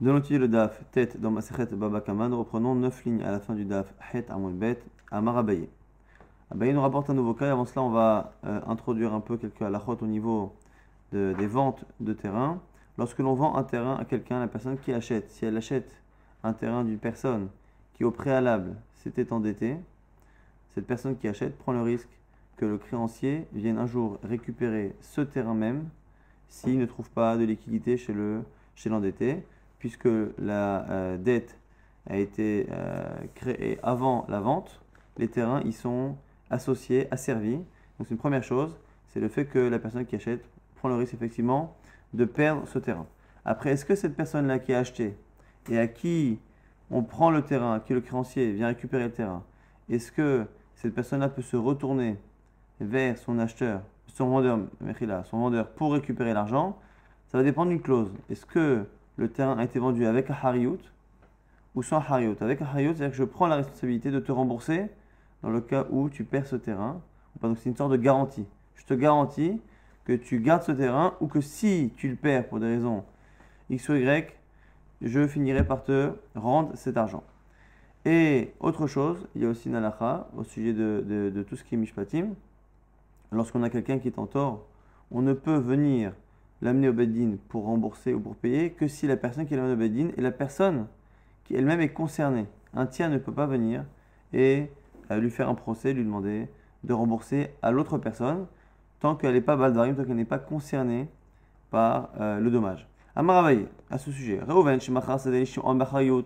De l'étudier le daf tête dans Masechet Baba Kama, nous reprenons 9 lignes à la fin du daf Het Amul Bet Amar Abaye. Abaye nous rapporte un nouveau cas et avant cela on va euh, introduire un peu quelques halachot au niveau de- des ventes de terrain. Lorsque l'on vend un terrain à quelqu'un, la personne qui achète, si elle achète un terrain d'une personne qui au préalable s'était endettée, cette personne qui achète prend le risque que le créancier vienne un jour récupérer ce terrain même s'il ne trouve pas de liquidité chez le chez l'endetté, puisque la euh, dette a été euh, créée avant la vente, les terrains y sont associés, asservis. Donc c'est une première chose, c'est le fait que la personne qui achète prend le risque effectivement de perdre ce terrain. Après, est-ce que cette personne-là qui a acheté et à qui on prend le terrain, à qui le créancier vient récupérer le terrain, est-ce que cette personne-là peut se retourner vers son acheteur, son vendeur, son vendeur pour récupérer l'argent? Ça va dépendre d'une clause. Est-ce que le terrain a été vendu avec un hariout ou sans hariout Avec un hariout, c'est-à-dire que je prends la responsabilité de te rembourser dans le cas où tu perds ce terrain. Donc c'est une sorte de garantie. Je te garantis que tu gardes ce terrain ou que si tu le perds pour des raisons X ou Y, je finirai par te rendre cet argent. Et autre chose, il y a aussi une au sujet de, de- de tout ce qui est mishpatim. Lorsqu'on a quelqu'un qui est en tort, on ne peut venir l'amener au beddin pour rembourser ou pour payer que si la personne qui l'amène au beddin est la personne qui elle-même est concernée. Un tiers ne peut pas venir et euh, lui faire un procès, lui demander de rembourser à l'autre personne tant qu'elle n'est pas baldarim, tant qu'elle n'est pas concernée par euh, le dommage. Amaravaye, à ce sujet, Reuven, Shemachar, Sadei, Shimon, Bachayot.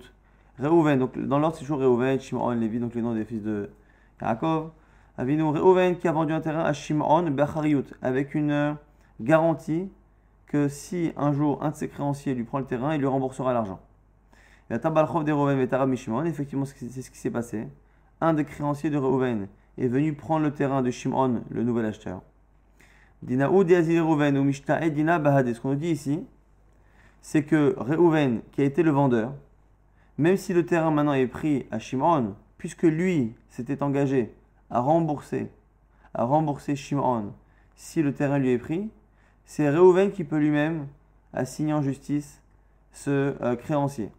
Reuven, donc dans l'ordre c'est toujours Reuven, Shimon, Lévi, donc les noms des fils de Yaakov. Avinu Reuven qui a vendu un terrain à Shimon, Bachariot, avec une euh, garantie que si un jour un de ses créanciers lui prend le terrain, il lui remboursera l'argent. Et la Tabalchov de Reuven et Shimon, effectivement c'est ce qui s'est passé. Un des créanciers de Reuven est venu prendre le terrain de Shimon, le nouvel acheteur. Dinaou Diazil Reuven ou Mishta'e Dina Bahade. Ce qu'on nous dit ici, c'est que Reuven, qui a été le vendeur, même si le terrain maintenant est pris à Shimon, puisque lui s'était engagé à rembourser, à rembourser Shimon, si le terrain lui est pris, c'est Reuven qui peut lui-même assigner en justice ce euh, créancier.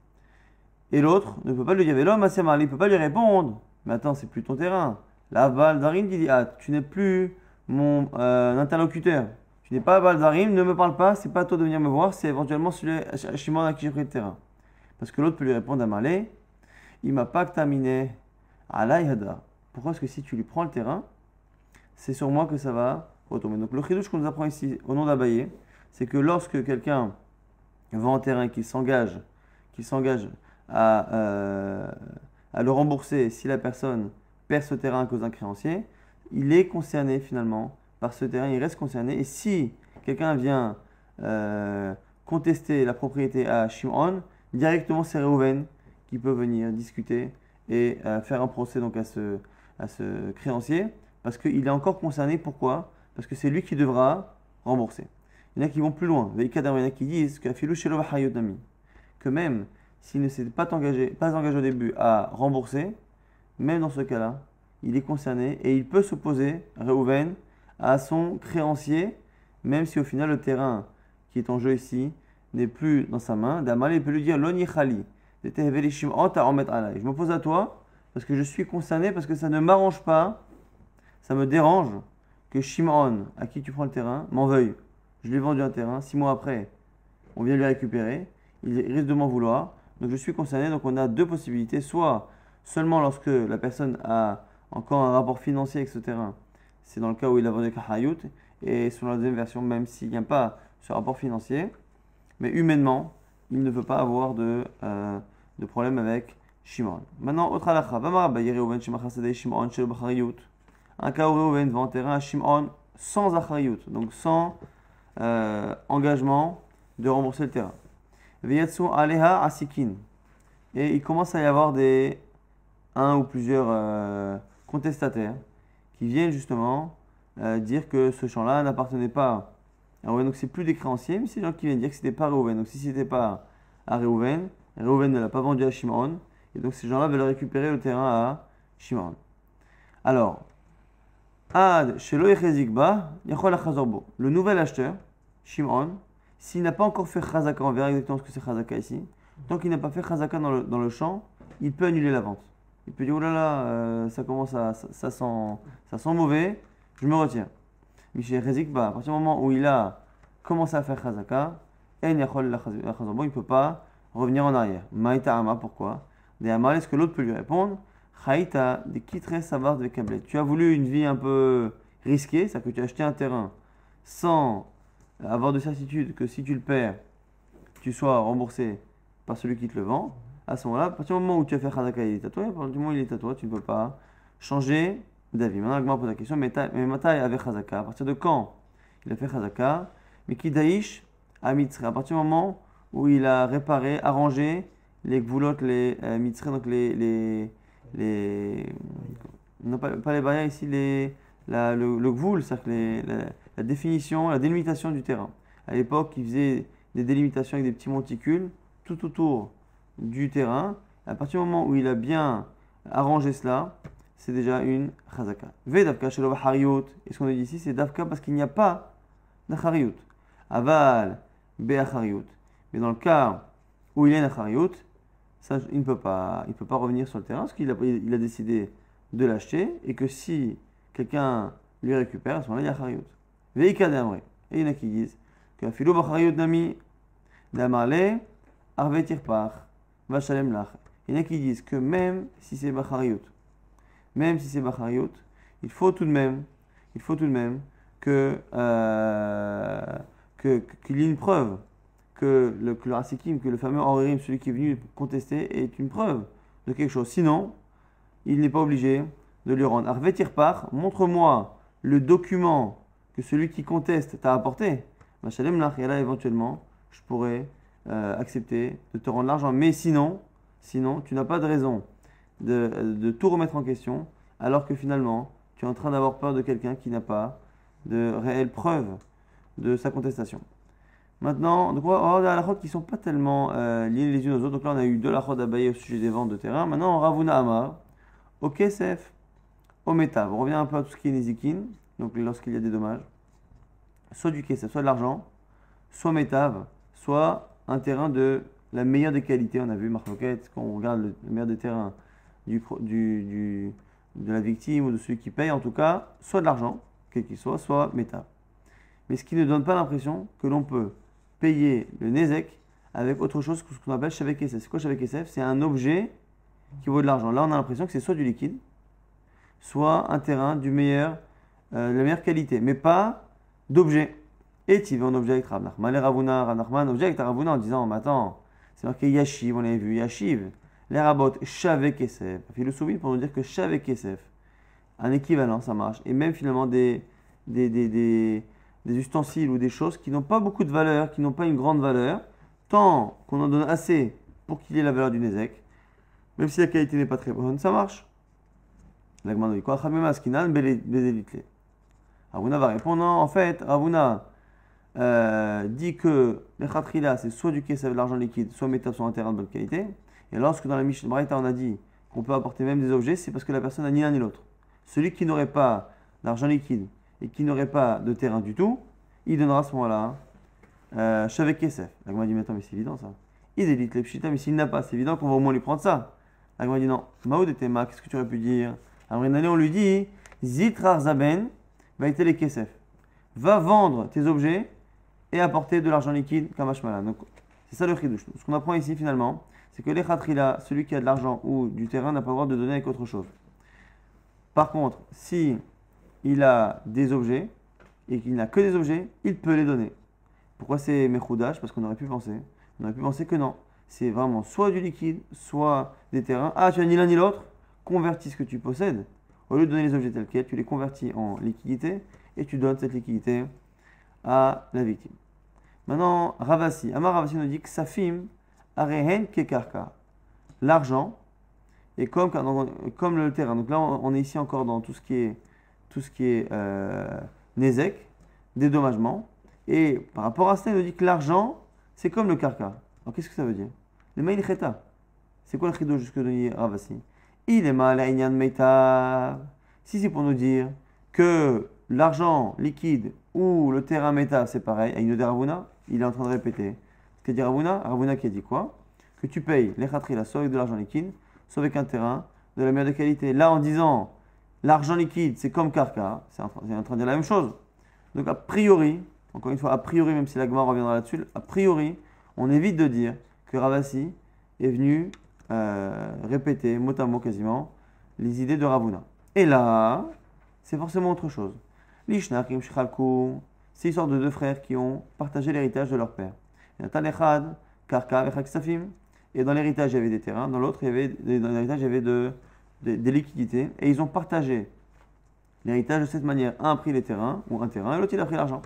Et l'autre ne peut pas lui dire, l'homme, il ne peut pas lui répondre. Mais attends, c'est plus ton terrain. La Valdarim dit, ah, tu n'es plus mon euh, interlocuteur. Tu n'es pas Valdarim, ne me parle pas, c'est pas à toi de venir me voir, c'est éventuellement celui Shimon à qui j'ai pris le terrain. Parce que l'autre peut lui répondre à Malé, il m'a pas terminé. Alaïhada. Pourquoi est-ce que si tu lui prends le terrain, c'est sur moi que ça va Donc le chidouche qu'on nous apprend ici au nom d'Abaye, c'est que lorsque quelqu'un vend un terrain qui s'engage, qui s'engage à, euh, à le rembourser si la personne perd ce terrain à cause d'un créancier, il est concerné finalement par ce terrain, il reste concerné. Et si quelqu'un vient euh, contester la propriété à Shimon, directement c'est Reuven qui peut venir discuter et euh, faire un procès donc à ce, à ce créancier parce qu'il est encore concerné. Pourquoi? Parce que c'est lui qui devra rembourser. Il y en a qui vont plus loin. Il y en a qui disent que même s'il ne s'est pas engagé, pas engagé au début à rembourser, même dans ce cas-là, il est concerné et il peut s'opposer, Reuven, à son créancier, même si au final le terrain qui est en jeu ici n'est plus dans sa main. Damal, il peut lui dire je m'oppose à toi parce que je suis concerné, parce que ça ne m'arrange pas, ça me dérange que Shimon, à qui tu prends le terrain, m'en veuille. Je lui ai vendu un terrain, six mois après, on vient lui récupérer, il risque de m'en vouloir. Donc je suis concerné, donc on a deux possibilités. Soit seulement lorsque la personne a encore un rapport financier avec ce terrain, c'est dans le cas où il a vendu Kahayut, et sur la deuxième version, même s'il n'y a pas ce rapport financier, mais humainement, il ne veut pas avoir de, euh, de problème avec Shimon. Maintenant, autre halakha. Un cas où Reuven vend un Shimon sans Achariyut, donc sans euh, engagement de rembourser le terrain. Aleha asikin. Et il commence à y avoir des un ou plusieurs euh, contestataires qui viennent justement euh, dire que ce champ-là n'appartenait pas à Reuven. Donc c'est plus des créanciers, mais c'est des gens qui viennent dire que c'était pas Reuven. Donc si c'était pas à Reuven, Reuven ne l'a pas vendu à Shimon. Et donc ces gens-là veulent récupérer le terrain à Shimon. Alors, Le nouvel acheteur, Shimon, s'il n'a pas encore fait chazaka, on verra exactement ce que c'est chazaka ici, Tant qu'il n'a pas fait chazaka dans le, dans le champ, il peut annuler la vente. Il peut dire, oh là là, euh, ça commence à, ça, sent, ça sent mauvais, je me retiens. Michel Rezik, bah, à partir du moment où il a commencé à faire chazaka, il ne peut pas revenir en arrière. Maïta ama, pourquoi? Des est-ce que l'autre peut lui répondre? Chaïta, des kitre sabar de câblet. Tu as voulu une vie un peu risquée, c'est-à-dire que tu as acheté un terrain sans avoir de certitude que si tu le perds, tu sois remboursé par celui qui te le vend. À ce moment-là, à partir du moment où tu as fait Khazaka, il est à toi, à partir du moment où il est à toi, tu ne peux pas changer d'avis. Maintenant, Agma pose la question, mais ta- mais Matai avait Khazaka, à partir de quand il a fait Khazaka Mais qui Daïsh à Mitzré, à partir du moment où il a réparé, arrangé les gvoulottes, les euh, donc les, les non, pas, les barrières ici, les, la, le, le gvoul, c'est-à-dire la, définition, la délimitation du terrain. À l'époque, ils faisaient des délimitations avec des petits monticules tout autour du terrain. À partir du moment où il a bien arrangé cela, c'est déjà une chazaka. Ve davka shelo hariyut. Et ce qu'on a dit ici, c'est davka parce qu'il n'y a pas d'achariyut. Aval be'achariyut. Mais dans le cas où il y a une achariyut, ça, il ne peut pas, il peut pas revenir sur le terrain parce qu'il a, il a décidé de l'acheter et que si quelqu'un lui récupère, à ce moment-là, il y a achariyut. Veika. Et il y en a qui disent que filo bachariyut nami d'amarle arve tirpar vachalem lach. Il y en a qui disent que même si c'est bachariyut, même si c'est bachariyut, il faut tout de même, il faut tout de même que euh, que- qu'il y ait une preuve que le, que que le fameux Henri, celui qui est venu contester, est une preuve de quelque chose. Sinon, il n'est pas obligé de lui rendre. Arve tirpar, montre-moi le document que celui qui conteste t'a apporté. Machalem et là éventuellement, je pourrais euh, accepter de te rendre l'argent. Mais sinon, sinon, tu n'as pas de raison de, de tout remettre en question, alors que finalement, tu es en train d'avoir peur de quelqu'un qui n'a pas de réelle preuve de sa contestation. Maintenant, on va avoir des qui ne sont pas tellement euh, liés les unes aux autres. Donc là, on a eu deux halachot abayés au sujet des ventes de terrain. Maintenant, on Ravuna Amar, au Kesef, au Metav. On revient un peu à tout ce qui est Nezikin, donc lorsqu'il y a des dommages. Soit du Kesef, soit de l'argent, soit Metav, soit un terrain de la meilleure des qualités. On a vu Marloquette, quand on regarde le, le meilleur des terrains du, du, de la victime ou de celui qui paye, en tout cas, soit de l'argent, quel qu'il soit, soit Metav. Mais ce qui ne donne pas l'impression que l'on peut payer le Nezek avec autre chose que ce qu'on appelle Shavek. C'est quoi Shavek C'est un objet qui vaut de l'argent. Là, on a l'impression que c'est soit du liquide, soit un terrain du meilleur, euh, de la meilleure qualité, mais pas d'objet. Et tu veux un objet avec Rav Nachman. Les Ravuna, Rav Nachman, objet avec Ravuna en disant, mais attends, c'est marqué Yashiv, on l'avait vu, Yashiv. Les Rabot, Shavek le souvient pour nous dire que Shavek SF, un équivalent, ça marche. Et même finalement des, des, des, des ustensiles ou des choses qui n'ont pas beaucoup de valeur, qui n'ont pas une grande valeur, tant qu'on en donne assez pour qu'il ait la valeur du Nezek, même si la qualité n'est pas très bonne, ça marche. Ravuna va répondre non, en fait, Ravuna euh, dit que les khatrila, c'est soit du kesef, de l'argent liquide, soit métal, soit un terrain de bonne qualité. Et lorsque dans la Mishnah Braïta, on a dit qu'on peut apporter même des objets, c'est parce que la personne n'a ni l'un ni l'autre. Celui qui n'aurait pas d'argent liquide et qui n'aurait pas de terrain du tout, il donnera à ce moment-là euh, Shavek Kesef. L'agma dit, mais attends, mais c'est évident ça. Il élite les pshita, mais s'il n'a pas, c'est évident qu'on va au moins lui prendre ça. L'agma dit, non. Maoud et Tema, qu'est-ce que tu aurais pu dire? Alors, une année, on lui dit, Zitrar Zaben, va être les Kesef. Va vendre tes objets et apporter de l'argent liquide comme Hashmala. Donc, c'est ça le chidouche. Ce qu'on apprend ici, finalement, c'est que les khatrila, celui qui a de l'argent ou du terrain, n'a pas le droit de donner avec autre chose. Par contre, si il a des objets et qu'il n'a que des objets, il peut les donner. Pourquoi c'est mechoudash? Parce qu'on aurait pu penser. On aurait pu penser que non. C'est vraiment soit du liquide, soit des terrains. Ah, tu as ni l'un ni l'autre? Convertis ce que tu possèdes. Au lieu de donner les objets tels quels, tu les convertis en liquidité et tu donnes cette liquidité à la victime. Maintenant, Ravasi. Amar Ravasi nous dit que Safim arehen kekarka. L'argent est comme, comme le terrain. Donc là, on on est ici encore dans tout ce qui est, tout ce qui est euh, Nezek, dédommagement. Et par rapport à cela, il nous dit que l'argent, c'est comme le karka. Alors qu'est-ce que ça veut dire? Le maïl cheta. C'est quoi le chido jusque de Ravasi? Il est mal à Meta. Si c'est pour nous dire que l'argent liquide ou le terrain méta, c'est pareil, à une il est en train de répéter. Ce qu'a dit Ravuna, Ravuna qui a dit quoi? Que tu payes les khatrila soit avec de l'argent liquide, soit avec un terrain de la meilleure qualité. Là, en disant l'argent liquide, c'est comme Karka, c'est en, train de dire la même chose. Donc, a priori, encore une fois, a priori, même si la Gemara reviendra là-dessus, a priori, on évite de dire que Ravasi est venu euh, répéter mot à mot quasiment les idées de Ravuna. Et là, c'est forcément autre chose. L'Ishnakim Shchalku, c'est l'histoire de deux frères qui ont partagé l'héritage de leur père. Karka et dans l'héritage, il y avait des terrains, dans l'autre, il y avait, dans il y avait de, des liquidités, et ils ont partagé l'héritage de cette manière. Un a pris les terrains, ou un terrain, et l'autre, il a pris l'argent.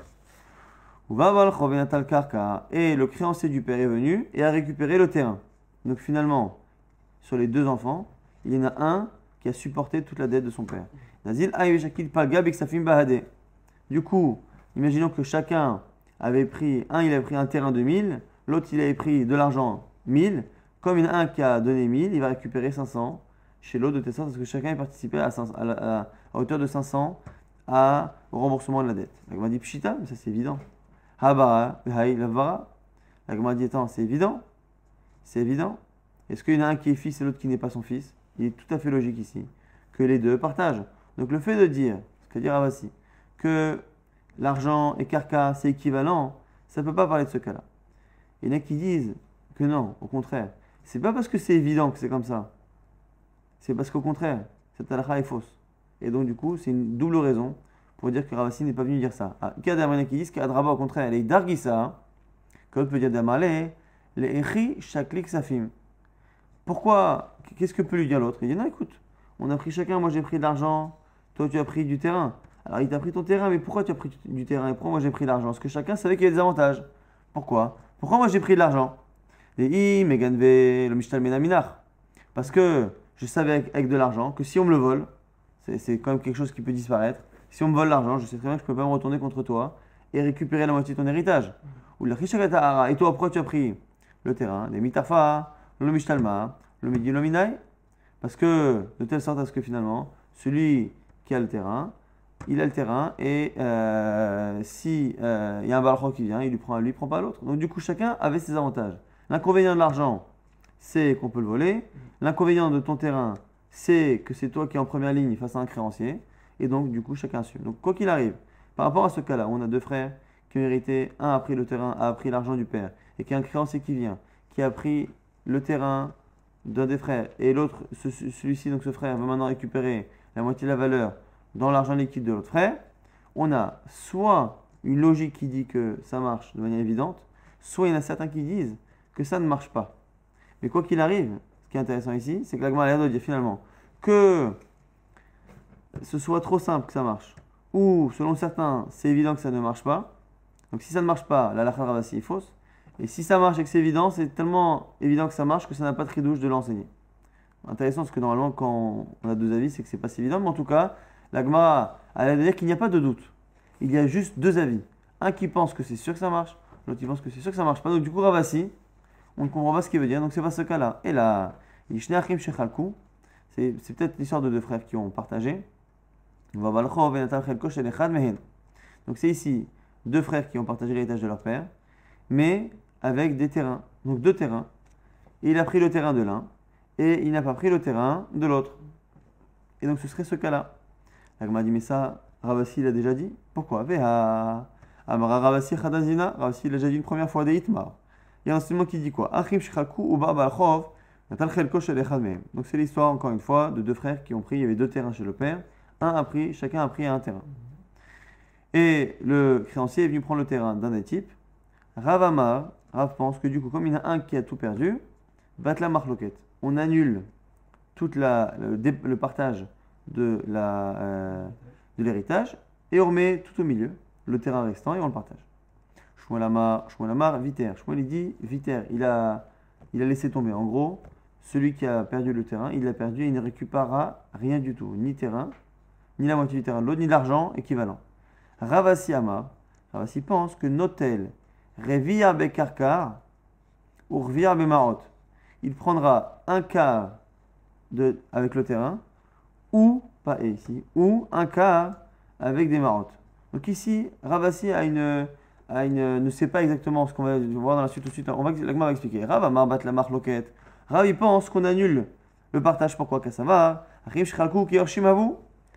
Et le créancier du père est venu et a récupéré le terrain. Donc finalement, sur les deux enfants, il y en a un qui a supporté toute la dette de son père. Du coup, imaginons que chacun avait pris, un il avait pris un terrain de 1000, l'autre il avait pris de l'argent 1000. Comme il y en a un qui a donné 1000, il va récupérer 500 chez l'autre de sorte parce que chacun a participé à, à, hauteur de 500 à, au remboursement de la dette. La dit Pshita, mais ça c'est évident. Haba, Lavara. La dit Attends, c'est évident. C'est évident. Est-ce qu'il y en a un qui est fils et l'autre qui n'est pas son fils? Il est tout à fait logique ici que les deux partagent. Donc le fait de dire, ce que dire Avasi, que l'argent et carca c'est équivalent, ça ne peut pas parler de ce cas-là. Il y en a qui disent que non, au contraire. C'est pas parce que c'est évident que c'est comme ça. C'est parce qu'au contraire, cette halakha est fausse. Et donc, du coup, c'est une double raison pour dire que Ravasi n'est pas venu dire ça. Ah, il y a qui disent qu'Adraba, au contraire, est dargisa, que peut dire d'Amale, les Echi Shaklik Safim. Pourquoi Qu'est-ce que peut lui dire l'autre? Il dit non, écoute, on a pris chacun, moi j'ai pris de l'argent, toi tu as pris du terrain. Alors il t'a pris ton terrain, mais pourquoi tu as pris du terrain et pourquoi moi j'ai pris de l'argent? Parce que chacun savait qu'il y avait des avantages. Pourquoi? Pourquoi moi j'ai pris de l'argent? Et le Mishtal Menaminar. Parce que je savais avec, de l'argent que si on me le vole, c'est quand même quelque chose qui peut disparaître. Si on me vole l'argent, je sais très bien que je ne peux pas me retourner contre toi et récupérer la moitié de ton héritage. Ou la Et toi, pourquoi tu as pris le terrain Les mitafa, le mishtalma, le midilominai Parce que, de telle sorte à ce que finalement, celui qui a le terrain, il a le terrain et euh, si euh, y a un balcon qui vient, il lui prend à lui, il prend pas l'autre. Donc du coup, chacun avait ses avantages. L'inconvénient de l'argent, c'est qu'on peut le voler. L'inconvénient de ton terrain, c'est que c'est toi qui es en première ligne face à un créancier. Et donc, du coup, chacun assume. Donc, quoi qu'il arrive, par rapport à ce cas-là, on a deux frères qui ont hérité. Un a pris le terrain, a pris l'argent du père. Et qui a un créancier qui vient, qui a pris le terrain d'un des frères. Et l'autre, celui-ci, donc ce frère, va maintenant récupérer la moitié de la valeur dans l'argent liquide de l'autre frère. On a soit une logique qui dit que ça marche de manière évidente, soit il y en a certains qui disent que ça ne marche pas. Mais quoi qu'il arrive, ce qui est intéressant ici, c'est que l'Agma a dit finalement que ce soit trop simple que ça marche, ou selon certains, c'est évident que ça ne marche pas. Donc si ça ne marche pas, la lacha ravasi est fausse. Et si ça marche et que c'est évident, c'est tellement évident que ça marche que ça n'a pas de tridouche de l'enseigner. Intéressant parce que normalement, quand on a deux avis, c'est que c'est pas si évident. Mais en tout cas, l'agma a l'air de dire qu'il n'y a pas de doute. Il y a juste deux avis. Un qui pense que c'est sûr que ça marche, l'autre qui pense que c'est sûr que ça marche pas. Donc du coup, Ravasi, on ne comprend pas ce qu'il veut dire, donc c'est pas ce cas-là. Et là, c'est peut-être l'histoire de deux frères qui ont partagé. Donc c'est ici deux frères qui ont partagé l'héritage de leur père, mais avec des terrains. Donc deux terrains. il a pris le terrain de l'un et il n'a pas pris le terrain de l'autre. Et donc ce serait ce cas-là. L'agma dit, mais ça, Ravasi l'a déjà dit. Pourquoi? Khadazina, Ravasi l'a déjà dit une première fois des Hitmar il y a un enseignement qui dit quoi Donc c'est l'histoire, encore une fois, de deux frères qui ont pris, il y avait deux terrains chez le père, un a pris, chacun a pris un terrain. Et le créancier est venu prendre le terrain d'un des types. Rav Amar, Rav pense que du coup, comme il y en a un qui a tout perdu. On annule le, partage de euh, l'héritage et on remet tout au milieu le terrain restant et on le partage. Shmuel Amar, Viter. Shmuel il dit Viter, il a, il a laissé tomber. En gros, celui qui a perdu le terrain, il l'a perdu et il ne récupérera rien du tout, ni terrain, ni la moitié du terrain ni l'argent équivalent. Ravasi Amar, Ravasi pense que Notel, Revia Bekarkar, ou Revia Bemarot, il prendra un quart de, avec le terrain, ou, pas ici, ou un quart avec des marottes. Donc ici, Ravasi a une une- ne sait pas exactement ce qu'on va voir dans la suite. On va, expliquer. Rav Amar bat la marloquette. Rav, il pense qu'on annule le partage. Pourquoi? Car ça va. Arrive Shchalkou qui Avu.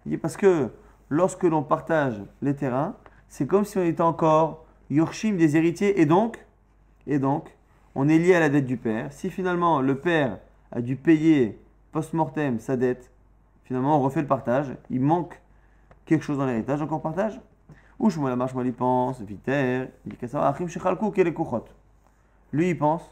Il dit parce que lorsque l'on partage les terrains, c'est comme si on était encore Yorshim des héritiers et donc, et donc, on est lié à la dette du père. Si finalement le père a dû payer post-mortem sa dette, finalement on refait le partage, il manque quelque chose dans l'héritage, on partage? Ou Shmuel Amar, Shmuel il pense, Viter, il dit qu'à savoir, Achim Shechalkou, quel est Lui il pense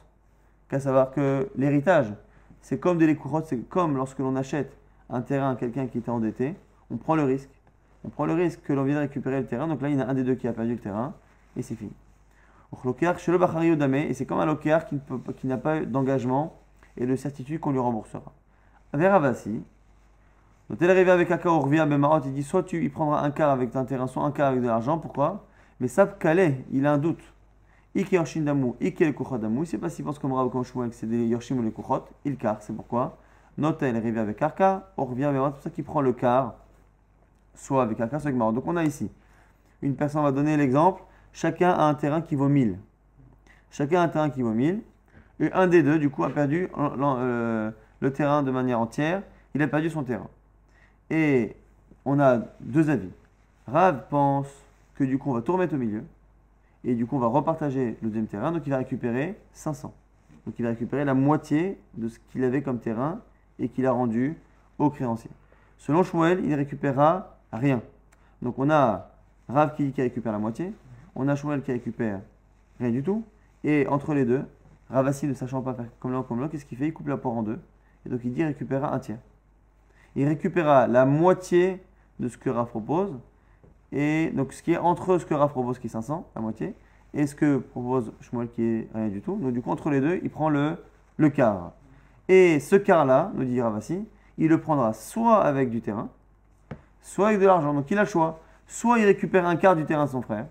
qu'à savoir que l'héritage, c'est comme des c'est comme lorsque l'on achète un terrain à quelqu'un qui était endetté, on prend le risque. On prend le risque que l'on vienne récupérer le terrain, donc là il y en a un des deux qui a perdu le terrain, et c'est fini. Odame, Et c'est comme un lokéar qui, qui n'a pas d'engagement et de certitude qu'on lui remboursera. Veravasi, donc elle est arrivée avec au revient Bemarot, il dit soit tu y prendras un quart avec un terrain, soit un quart avec de l'argent. Pourquoi? Mais Sab Kaleh, il a un doute. Ike Yorshin Damou, Ike Kuchot Damou. Il ne sait pas s'il pense comme Rav comme que c'est des Yorshim ou les Kuchot. Il quart, c'est pourquoi? Note elle est arrivée avec au revient Bemarot, c'est pour ça qu'il prend le quart, soit avec quart, soit avec Marot. Donc on a ici, une personne va donner l'exemple, chacun a un terrain qui vaut 1000. Chacun a un terrain qui vaut 1000. Et un des deux, du coup, a perdu euh, le terrain de manière entière. Il a perdu son terrain. Et on a deux avis. Rav pense que du coup, on va tout remettre au milieu. Et du coup, on va repartager le deuxième terrain. Donc, il va récupérer 500. Donc, il va récupérer la moitié de ce qu'il avait comme terrain et qu'il a rendu au créancier. Selon Shmuel, il récupérera rien. Donc, on a Rav qui dit qu'il récupère la moitié. On a Shmuel qui récupère rien du tout. Et entre les deux, Ravassi, ne sachant pas faire comme l'un comme l'autre, qu'est-ce qu'il fait? Il coupe la poire en deux. Et donc, il dit récupérera un tiers il récupérera la moitié de ce que Rav propose. Et donc, ce qui est entre ce que Rav propose, qui est 500, la moitié, et ce que propose Shmuel, qui est rien du tout. Donc, du coup, entre les deux, il prend le, le quart. Et ce quart-là, nous dit Ravassi, il le prendra soit avec du terrain, soit avec de l'argent. Donc, il a le choix. Soit il récupère un quart du terrain de son frère,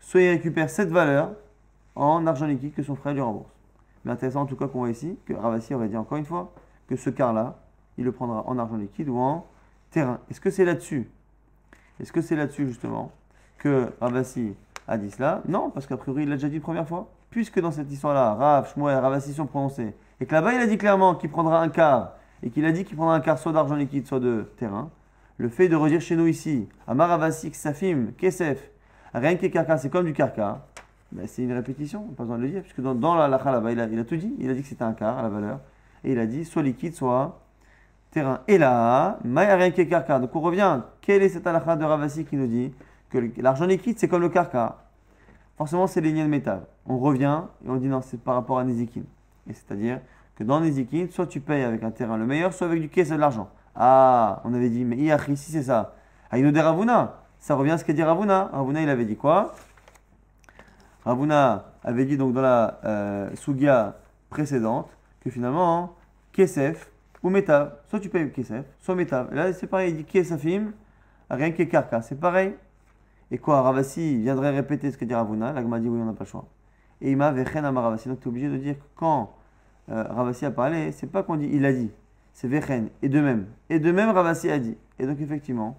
soit il récupère cette valeur en argent liquide que son frère lui rembourse. Mais intéressant en tout cas qu'on voit ici que Ravassi aurait dit encore une fois que ce quart-là, il le prendra en argent liquide ou en terrain. Est-ce que c'est là-dessus Est-ce que c'est là-dessus justement que Ravassi a dit cela? Non, parce qu'a priori il l'a déjà dit première fois. Puisque dans cette histoire-là, Rav, Shmuel, Ravassi sont prononcés, et que là-bas il a dit clairement qu'il prendra un quart, et qu'il a dit qu'il prendra un quart soit d'argent liquide, soit de terrain, le fait de redire chez nous ici, Amar Ravassi, Ksafim, Kesef, rien que Karka, c'est comme du Karka, ben, c'est une répétition, pas besoin de le dire, puisque dans, la lacha là-bas, il a tout dit, il a dit que c'était un quart à la valeur, et il a dit soit liquide, soit terrain. Et là, Mayarin Karka. Donc on revient, quelle est cette halakha de Ravasi qui nous dit que l'argent liquide c'est comme le karka Forcément, c'est les liens de métal. On revient et on dit non, c'est par rapport à Nezikin. Et c'est-à-dire que dans Nezikin, soit tu payes avec un terrain le meilleur, soit avec du caisse de l'argent. Ah, on avait dit, mais Iachi, si c'est ça. Aïno de Ravuna. Ça revient à ce qu'a dit Ravuna. Ravuna, il avait dit quoi? Ravuna avait dit donc dans la euh, Sugia précédente que finalement, hein, Kesef ou soit tu payes Kesef, soit Metav. Et là, c'est pareil, il dit Kesafim, rien que Karka. C'est pareil. Et quoi, Ravasi viendrait répéter ce que dit Ravuna. L'agma dit oui, on n'a pas le choix. Et il m'a vechen à Ravasi. Donc tu es obligé de dire que quand euh, Ravasi a parlé, c'est pas qu'on dit il a dit, c'est vechen. Et de même. Et de même, Ravasi a dit. Et donc effectivement,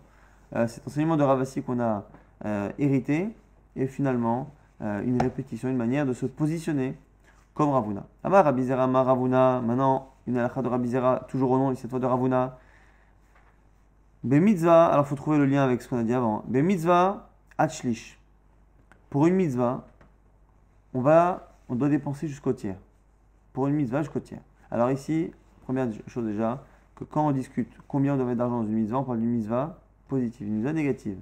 euh, cet enseignement de Ravasi qu'on a euh, hérité est finalement euh, une répétition, une manière de se positionner comme Ravuna. Amar Rabizera, Ravuna. Maintenant, une halakha de Rabizera, toujours au nom, cette fois de Ravuna. Bemitzvah, alors il faut trouver le lien avec ce qu'on a dit avant. Bemitzvah, Hachlish. Pour une mitzvah, on, va, on doit dépenser jusqu'au tiers. Pour une mitzvah, jusqu'au tiers. Alors ici, première chose déjà, que quand on discute combien on doit mettre d'argent dans une mitzvah, on parle d'une mitzvah positive, une mitzvah négative.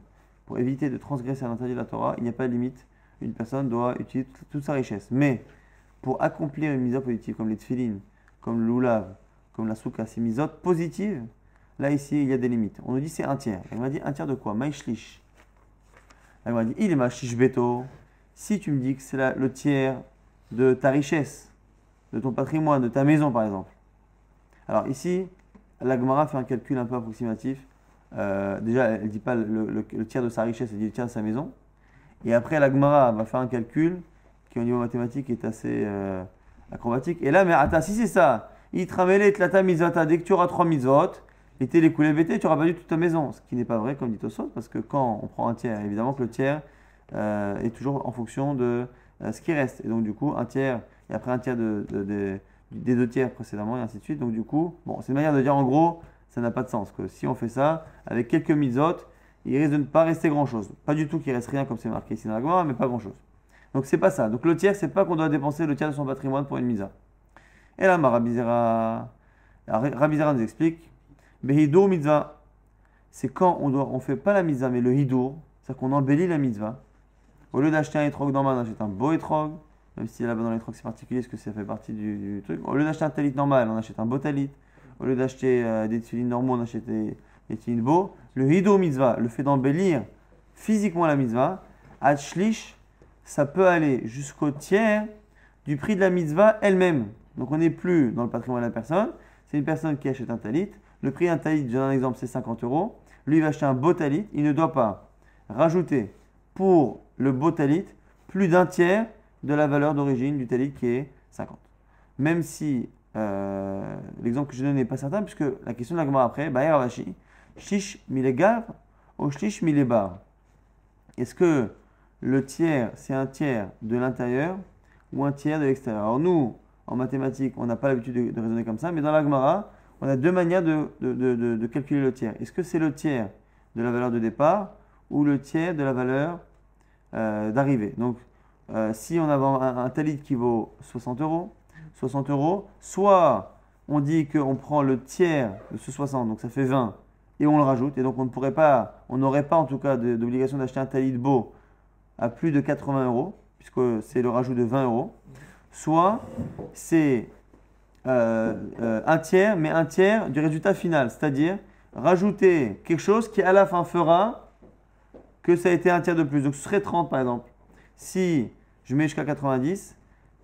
Pour éviter de transgresser à l'interdit de la Torah, il n'y a pas de limite. Une personne doit utiliser toute- sa richesse. Mais pour accomplir une mitzvah positive, comme les tfilines, comme le lulav, comme la souka, ces mitzvot positives, là ici, il y a des limites. On nous dit c'est un tiers. Elle m'a dit un tiers de quoi? Maïshlish. Elle m'a dit il est machish beto. Si tu me dis que c'est le tiers de ta richesse, de ton patrimoine, de ta maison par exemple. Alors ici, la Gemara fait un calcul un peu approximatif. Euh, déjà, elle ne dit pas le, tiers de sa richesse, elle dit le tiers de sa maison. Et après, la Gemara va faire un calcul qui, au niveau mathématique, est assez euh, Et là, mais attends, si c'est ça, il tramele tlata mitzvata, dès que tu auras trois mitzvot, et t'es les coulées bêtés, tu auras perdu toute ta maison. Ce qui n'est pas vrai, comme dit Tosot, parce que quand on prend un tiers, évidemment que le tiers euh, est toujours en fonction de euh, ce qui reste. Et donc, du coup, un tiers, et après un tiers de, de- de- des deux tiers précédemment, et ainsi de suite. Donc, du coup, bon, c'est une manière de dire en gros, ça n'a pas de sens. Que si on fait ça, avec quelques mitzvot, il risque de ne pas rester grand chose. Pas du tout qu'il reste rien comme c'est marqué ici dans la Gemara, mais pas grand chose. Donc, c'est pas ça. Donc, le tiers, c'est pas qu'on doit dépenser le tiers de son patrimoine pour une misa. Et là, Rabizera, Rabizera nous explique Behidur mitzvah, c'est quand on doit, on fait pas la mitzvah, mais le hidur, c'est-à-dire qu'on embellit la mitzvah. Au lieu d'acheter un étrog normal, on achète un beau étrog, même si là-bas dans l'étrog c'est particulier, parce que ça fait partie du, truc. Au lieu d'acheter un talit normal, on achète un beau talit. Au lieu d'acheter euh, des tefillin normaux, on achète des, des beaux. Le hidur mitzvah, le fait d'embellir physiquement la mitzvah, ad shlish, ça peut aller jusqu'au tiers du prix de la mitzvah elle-même. Donc on n'est plus dans le patrimoine de la personne, c'est une personne qui achète un talit. Le prix d'un talit, je donne un exemple, c'est 50 euros. Lui, il va acheter un beau talit. Il ne doit pas rajouter pour le beau talit plus d'un tiers de la valeur d'origine du talit qui est 50. Même si euh, l'exemple que je donne n'est pas certain, puisque la question de la après, Ravashi, Shish milegav ou Shish milebar. Est-ce que le tiers, c'est un tiers de l'intérieur ou un tiers de l'extérieur Alors nous, en mathématiques, on n'a pas l'habitude de, raisonner comme ça, mais dans la Gemara, on a deux manières de, de- de- calculer le tiers. Est-ce que c'est le tiers de la valeur de départ ou le tiers de la valeur euh, d'arrivée? Donc, euh, si on a un, talit qui vaut 60 euros, 60 euros, soit on dit qu'on prend le tiers de ce 60, donc ça fait 20, et on le rajoute, et donc on ne pourrait pas, on n'aurait pas en tout cas d'obligation d'acheter un talit beau à plus de 80 euros, puisque c'est le rajout de 20 euros, soit c'est euh, euh, un tiers, mais un tiers du résultat final, c'est-à-dire rajouter quelque chose qui à la fin fera que ça a été un tiers de plus. Donc ce serait 30 par exemple. Si je mets jusqu'à 90,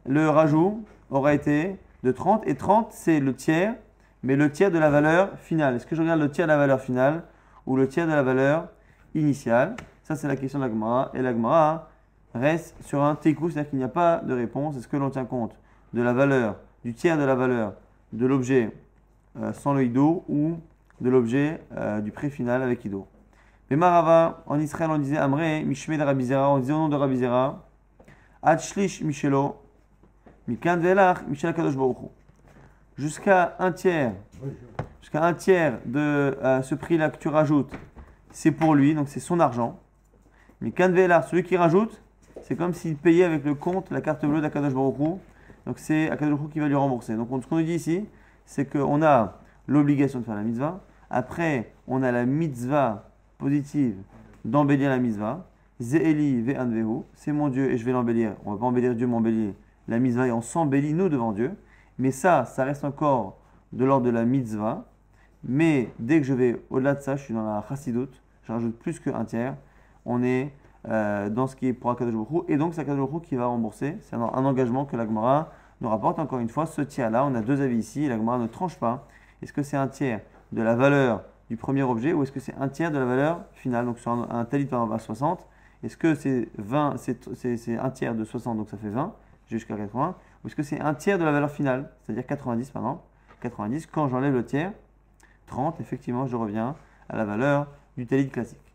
le rajout aura été de 30, et 30 c'est le tiers, mais le tiers de la valeur finale. Est-ce que je regarde le tiers de la valeur finale ou le tiers de la valeur initiale? Ça c'est la question de la Gemara, et la Gemara reste sur un tekou, c'est-à-dire qu'il n'y a pas de réponse. Est-ce que l'on tient compte de la valeur, du tiers de la valeur de l'objet euh, sans le hido ou de l'objet euh, du prix final avec hido Mais Marava, en Israël, on disait Amre, Mishme de Rabizera, on disait au nom de Rabizera, Ad Shlish Michelo, Mikan Velach, Michel Kadosh. Jusqu'à un tiers, jusqu'à un tiers de euh, ce prix-là que tu rajoutes, c'est pour lui, donc c'est son argent. Mais Kanvelar, celui qui rajoute, c'est comme s'il payait avec le compte la carte bleue d'Akadosh Baruch Hu. Donc c'est Akadosh Baruch Hu qui va lui rembourser. Donc on- ce qu'on nous dit ici, c'est qu'on a l'obligation de faire la mitzvah. Après, on a la mitzvah positive d'embellir la mitzvah. Ze'eli ve'anvehu, c'est mon Dieu et je vais l'embellir. On ne va pas embellir Dieu, mais la mitzvah et on s'embellit nous devant Dieu. Mais ça, ça reste encore de l'ordre de la mitzvah. Mais dès que je vais au-delà de ça, je suis dans la chassidut, je rajoute plus qu'un tiers. On est euh, dans ce qui est pour Akadosh Baruch Hu, et donc c'est Akadosh Baruch Hu qui va rembourser. C'est un, engagement que la Gemara nous rapporte. Encore une fois, ce tiers-là, on a deux avis ici, la Gemara ne tranche pas. Est-ce que c'est un tiers de la valeur du premier objet, ou est-ce que c'est un tiers de la valeur finale Donc sur un, un talit par exemple à 60, est-ce que c'est 20, c'est- c'est c'est un tiers de 60, donc ça fait 20, jusqu'à 80, ou est-ce que c'est un tiers de la valeur finale, c'est-à-dire 90 par exemple 90, quand j'enlève le tiers, 30, effectivement, je reviens à la valeur du talit classique.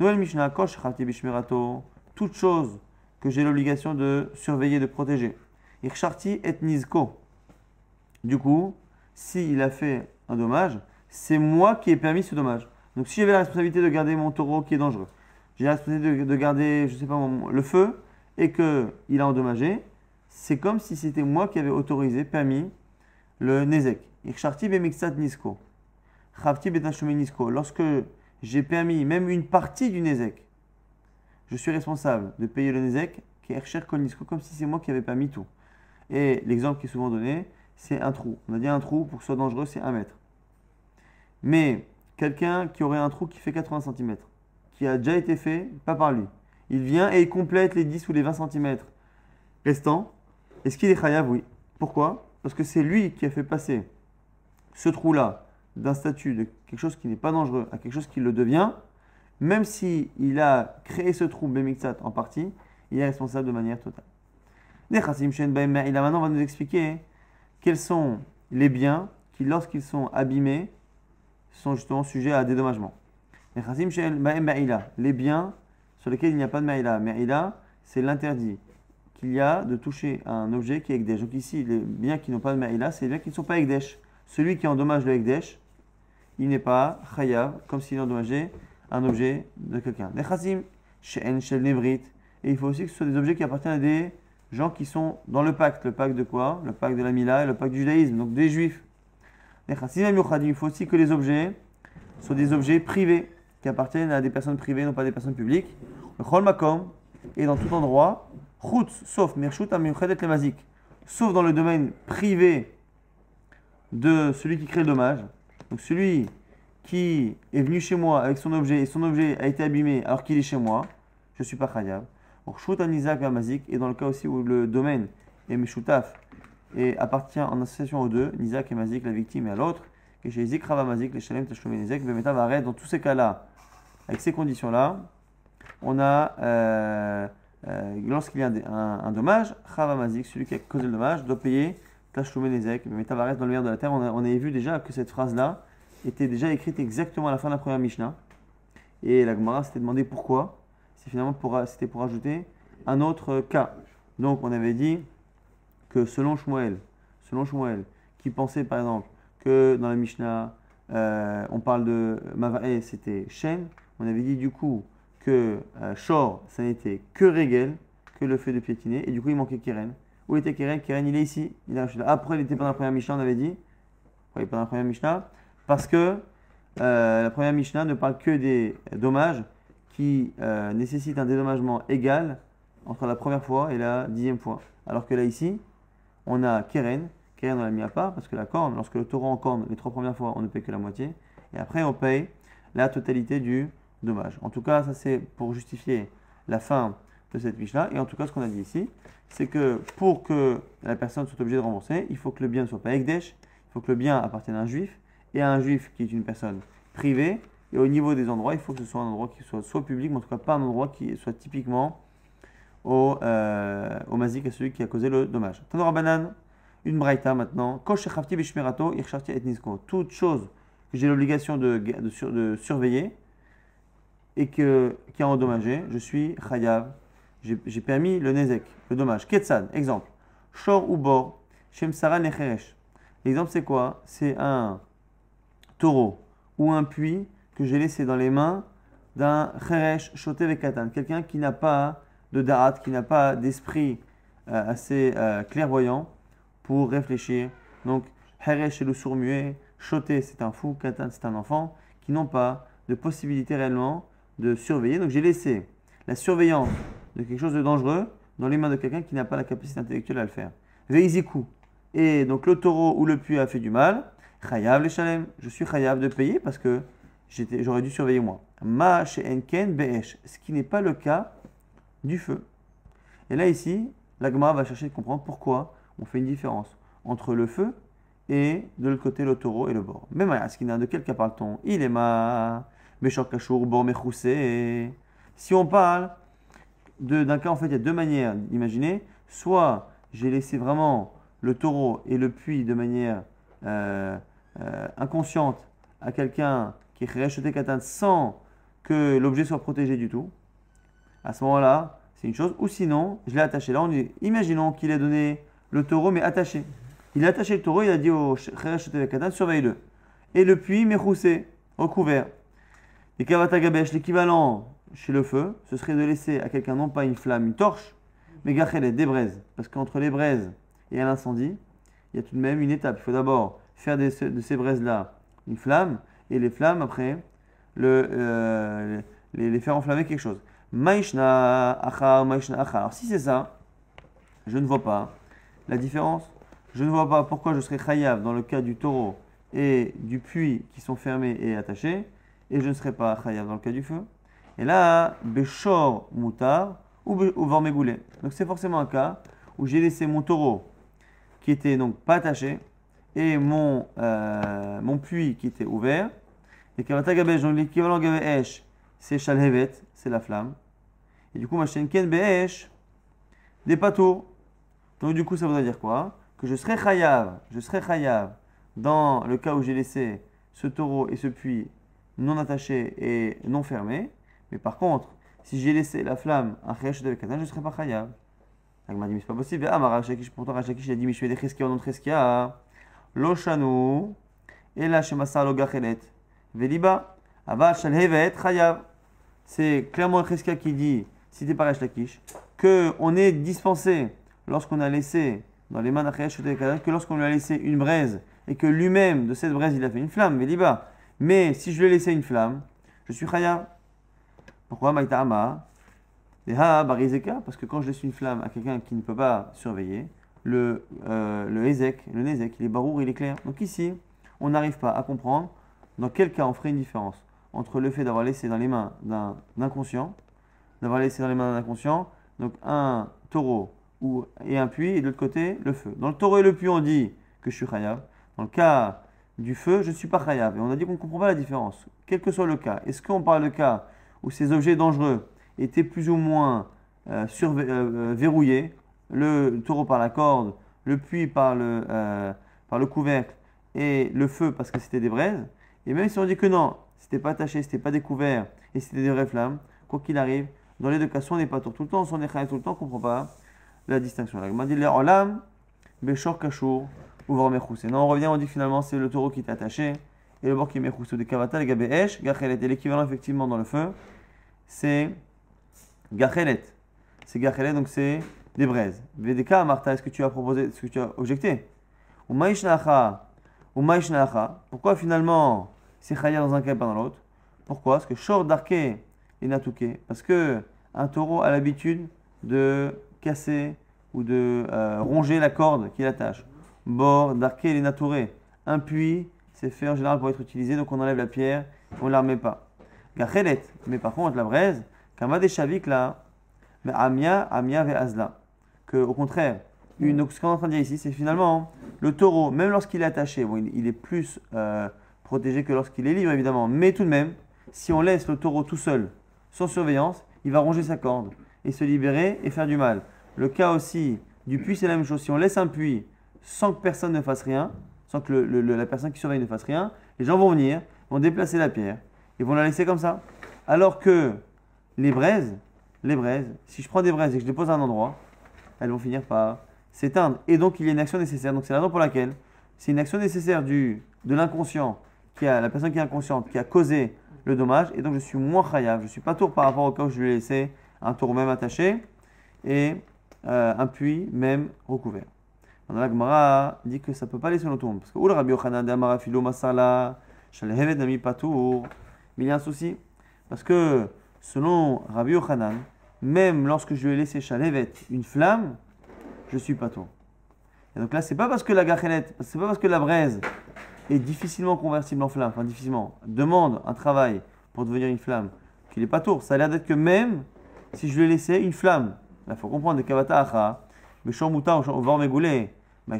Noël Mishnah, Kosh Chavti Bishmirato, toute chose que j'ai l'obligation de surveiller, de protéger. Ircharti et Nizko. Du coup, s'il a fait un dommage, c'est moi qui ai permis ce dommage. Donc si j'avais la responsabilité de garder mon taureau qui est dangereux, j'ai la responsabilité de, de garder, je sais pas, le feu, et qu'il a endommagé, c'est comme si c'était moi qui avais autorisé, permis le Nezek. Ircharti Bemixat Nisko. Betashumi Nisko. Lorsque j'ai permis même une partie du Nezek, je suis responsable de payer le Nisko, comme si c'est moi qui avais permis tout. Et l'exemple qui est souvent donné, c'est un trou. On a dit un trou, pour que ce soit dangereux, c'est un mètre. Mais quelqu'un qui aurait un trou qui fait 80 cm, qui a déjà été fait, pas par lui, il vient et il complète les 10 ou les 20 cm restants. Est-ce qu'il est chayav Oui. Pourquoi? Parce que c'est lui qui a fait passer ce trou-là d'un statut de quelque chose qui n'est pas dangereux à quelque chose qui le devient, même si il a créé ce trou Bemixat en partie, il est responsable de manière totale. Nechassim Shen Baem Il a maintenant va nous expliquer quels sont les biens qui, lorsqu'ils sont abîmés, sont justement sujets à dédommagement. Baem Ba'ila. Les biens sur lesquels il n'y a pas de Maïla. Maïla, c'est l'interdit qu'il y a de toucher un objet qui est Ekdesh. Donc ici, les biens qui n'ont pas de Maïla, c'est les biens qui ne sont pas Ekdesh. Celui qui endommage le Ekdesh, il n'est pas Chayav, comme s'il endommageait un objet de quelqu'un. Nechasim, She'en, Shel Nevrit. Et il faut aussi que ce soit des objets qui appartiennent à des gens qui sont dans le pacte. Le pacte de quoi? Le pacte de la Mila et le pacte du judaïsme, donc des juifs. Nechasim, Il faut aussi que les objets soient des objets privés, qui appartiennent à des personnes privées, non pas des personnes publiques. Le Chol et dans tout endroit, Chutz, sauf Mirshut Amiuchedet Lemazik, sauf dans le domaine privé de celui qui crée le dommage. Donc celui qui est venu chez moi avec son objet et son objet a été abîmé alors qu'il est chez moi, je ne suis pas Mazik, et dans le cas aussi où le domaine est Meshutaf et appartient en association aux deux, Nizak et Mazik, la victime et à l'autre, et chez Zik Mazik, les Shalem Tashlomen Nizak, dans tous ces cas-là, avec ces conditions-là, on a, euh, euh, lorsqu'il y a un, dommage, Mazik, celui qui a causé le dommage, doit payer Tashlomen Nizak, Metavaret dans le de la terre. On avait vu déjà que cette phrase-là, était déjà écrite exactement à la fin de la première Mishnah. Et la Gemara s'était demandé pourquoi. C'est finalement pour, c'était pour ajouter un autre cas. Donc on avait dit que selon Shmuel, selon Shmuel, qui pensait par exemple que dans la Mishnah, euh, on parle de Mavae, c'était Shen, on avait dit du coup que euh, Shor, ça n'était que Regel, que le fait de piétiner, et du coup il manquait Keren. Où était Keren Keren, il est ici. Il est Après, il était pendant la première Mishnah, on avait dit. Oui, pendant la première Mishnah. Parce que euh, la première Mishnah ne parle que des dommages qui euh, nécessitent un dédommagement égal entre la première fois et la dixième fois. Alors que là, ici, on a Keren. Keren, on l'a mis à part parce que la corne, lorsque le taureau en corne, les trois premières fois, on ne paye que la moitié. Et après, on paye la totalité du dommage. En tout cas, ça c'est pour justifier la fin de cette Mishnah. Et en tout cas, ce qu'on a dit ici, c'est que pour que la personne soit obligée de rembourser, il faut que le bien ne soit pas Ekdesh, il faut que le bien appartienne à un juif, et à un juif qui est une personne privée. Et au niveau des endroits, il faut que ce soit un endroit qui soit soit public, mais en tout cas pas un endroit qui soit typiquement au, euh, au mazik, à celui qui a causé le dommage. Tanora banane, une braïta maintenant. et Toute chose que j'ai l'obligation de, de, surveiller et que, qui a endommagé, je suis chayav. J'ai permis le nezek, le dommage. Ketsad, exemple. Shor ou bor, shemsara necheresh. L'exemple c'est quoi? C'est un taureau ou un puits que j'ai laissé dans les mains d'un cheresh shoté vekatan, quelqu'un qui n'a pas de darat, qui n'a pas d'esprit euh, assez euh, clairvoyant pour réfléchir. Donc, cheresh c'est le sourd-muet, shoté c'est un fou, katan c'est un enfant, qui n'ont pas de possibilité réellement de surveiller. Donc, j'ai laissé la surveillance de quelque chose de dangereux dans les mains de quelqu'un qui n'a pas la capacité intellectuelle à le faire. Veiziku. Et donc, le taureau ou le puits a fait du mal. Chayav le shalem, je suis chayav de payer parce que j'aurais dû surveiller moi. Ma enken be'esh, ce qui n'est pas le cas du feu. Et là ici, l'agma va chercher de comprendre pourquoi on fait une différence entre le feu et de l'autre côté le taureau et le bord. Mais ce qu'il de quel cas parle-t-on? Il est ma Beshor Kachour, bord mechoussé. Si on parle d'un cas, en fait, il y a deux manières d'imaginer. Soit j'ai laissé vraiment le taureau et le puits de manière euh, euh, inconsciente à quelqu'un qui est rejeté katan sans que l'objet soit protégé du tout, à ce moment-là, c'est une chose. Ou sinon, je l'ai attaché. Là, on dit, imaginons qu'il ait donné le taureau, mais attaché. Il a attaché le taureau, il a dit au rejeté katan, surveille-le. Et le puits, mais roussé, recouvert. Et Kavatagabesh, l'équivalent chez le feu, ce serait de laisser à quelqu'un non pas une flamme, une torche, mais gachelet, des braises. Parce qu'entre les braises et un incendie, il y a tout de même une étape. Il faut d'abord faire de ces braises-là une flamme, et les flammes, après, euh, les, faire enflammer quelque chose. Maishna achar, maishna achar. Alors si c'est ça, je ne vois pas la différence. Je ne vois pas pourquoi je serais chayav dans le cas du taureau et du puits qui sont fermés et attachés, et je ne serais pas chayav dans le cas du feu. Et là, beshor mutar ou, ou vormegoulé. Donc c'est forcément un cas où j'ai laissé mon taureau qui était donc pas attaché et mon, euh, mon puits qui était ouvert. Et Kavatagabesh, donc l'équivalent Gabesh, c'est Shalhevet, c'est la flamme. Et du coup, ma chaîne Ken des pâteaux. Donc du coup, ça voudrait dire quoi? Que je serai Chayav, je serai Chayav dans le cas où j'ai laissé ce taureau et ce puits non attachés et non fermés. Mais par contre, si j'ai laissé la flamme à Cheresh de Katan, je ne serai pas. Elle m'a dit, mais c'est pas possible. Ah, Mara Shakish, pourtant Rachakish, il a dit, mais je fais des Cheskia au nom de Cheskia. Et là, chez Massa Lo Gachelet, Veliba, Aval Shalhevet, Chayav. C'est clairement le Cheskia qui dit, cité par Rachakish, qu'on est dispensé lorsqu'on a laissé dans les mains d'Achayesh que lorsqu'on lui a laissé une braise et que lui-même de cette braise il a fait une flamme, Veliba. Mais si je lui ai laissé une flamme, je suis Chayav. Pourquoi Maïtama barizeka, parce que quand je laisse une flamme à quelqu'un qui ne peut pas surveiller, le, euh, le Ezek, le Nezek, il est barour, il est clair. Donc ici, on n'arrive pas à comprendre dans quel cas on ferait une différence entre le fait d'avoir laissé dans les mains d'un inconscient, d'avoir laissé dans les mains d'un inconscient, donc un taureau ou, et un puits, et de l'autre côté, le feu. Dans le taureau et le puits, on dit que je suis chayav. Dans le cas du feu, je ne suis pas chayav. Et on a dit qu'on ne comprend pas la différence, quel que soit le cas. Est-ce qu'on parle de cas où ces objets dangereux étaient plus ou moins euh, euh, euh, verrouillés, le taureau par la corde, le puits par le, par le couvercle et le feu parce que c'était des braises. Et même si on dit que non, c'était pas attaché, c'était pas découvert et c'était des vraies flammes, quoi qu'il arrive, dans les deux cas, soit on n'est pas tout le temps, soit on est tout le temps, on ne comprend pas la distinction. Là, on dit l'olam, beshor kashour, ou Et Non, on revient, on dit finalement c'est le taureau qui est attaché et le bord qui est mechoussé. De kavata, le gabé esh, et l'équivalent effectivement dans le feu, c'est Gachelet. C'est Gachelet, donc c'est des braises. Vedeka, Martha, est-ce que tu as proposé, est-ce que tu as objecté? Ou Pourquoi finalement c'est Chaya dans un cas et pas dans l'autre? Pourquoi? Parce que Shor Darke et Natouke. Parce que un taureau a l'habitude de casser ou de euh, ronger la corde qui l'attache. Bord, Darke et Natouré. Un puits, c'est fait en général pour être utilisé, donc on enlève la pierre, on ne la remet pas. Gachelet. Mais par contre, la braise, Kama des Shavik là, mais Amia, Amia ve Azla. Que au contraire, une, ce qu'on est en train de dire ici, c'est finalement le taureau, même lorsqu'il est attaché, bon, il, est plus euh, protégé que lorsqu'il est libre évidemment, mais tout de même, si on laisse le taureau tout seul, sans surveillance, il va ronger sa corde et se libérer et faire du mal. Le cas aussi du puits, c'est la même chose. Si on laisse un puits sans que personne ne fasse rien, sans que la personne qui surveille ne fasse rien, les gens vont venir, vont déplacer la pierre, ils vont la laisser comme ça. Alors que les braises, les braises, si je prends des braises et que je les pose à un endroit, elles vont finir par s'éteindre. Et donc il y a une action nécessaire. Donc c'est la raison pour laquelle c'est une action nécessaire du, de l'inconscient, qui a la personne qui est inconsciente, qui a causé le dommage. Et donc je suis moins chayav, je suis pas tour par rapport au cas où je lui ai laissé un tour même attaché et euh, un puits même recouvert. On la Gemara dit que ça ne peut pas laisser tour. Parce que le Rabbi Yochanan d'Amara Masala, Nami Patour. Mais il y a un souci. Parce que selon Rabbi Yochanan, même lorsque je lui ai laissé Shalevet une flamme, je suis pas tout. Et donc là, c'est pas parce que la c'est pas parce que la braise est difficilement convertible en flamme, enfin difficilement, demande un travail pour devenir une flamme, qu'il est pas tour. Ça a l'air d'être que même si je lui ai laissé une flamme, il faut comprendre, de Kavata Acha, Megoulé, la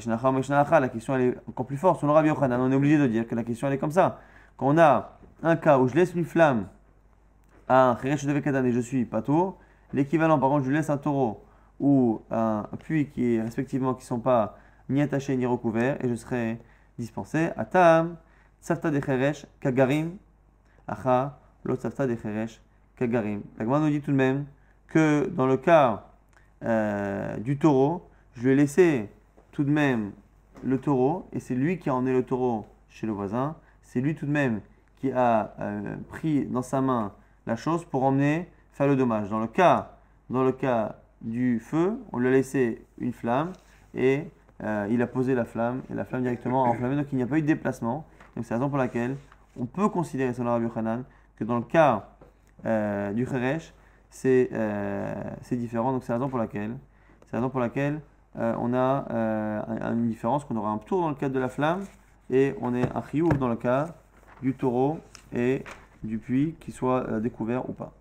question elle est encore plus forte. Selon Rabbi Yochanan, on est obligé de dire que la question elle est comme ça. Quand on a un cas où je laisse une flamme à un Cheresh de Vekatan et je suis pas tour, l'équivalent par contre je laisse un taureau ou un puits qui respectivement qui ne sont pas ni attachés ni recouverts et je serai dispensé. Atam, Tsafta de Cheresh, Kagarim, Acha, l'autre Tsafta de Cheresh, Kagarim. La nous dit tout de même que dans le cas euh, du taureau, je lui ai laissé tout de même le taureau et c'est lui qui a emmené le taureau chez le voisin. C'est lui tout de même qui a euh, pris dans sa main la chose pour emmener faire le dommage. Dans le cas, dans le cas du feu, on lui a laissé une flamme et euh, il a posé la flamme et la flamme directement a enflammé. Donc il n'y a pas eu de déplacement. Donc c'est la raison pour laquelle on peut considérer, selon Rabbi Hanan, que dans le cas euh, du Kheresh, c'est différent. Donc c'est la raison pour laquelle, la raison pour laquelle on a une différence, qu'on aura un tour dans le cas de la flamme et on est un chiour dans le cas du taureau et du puits, qu'il soit euh, découvert ou pas.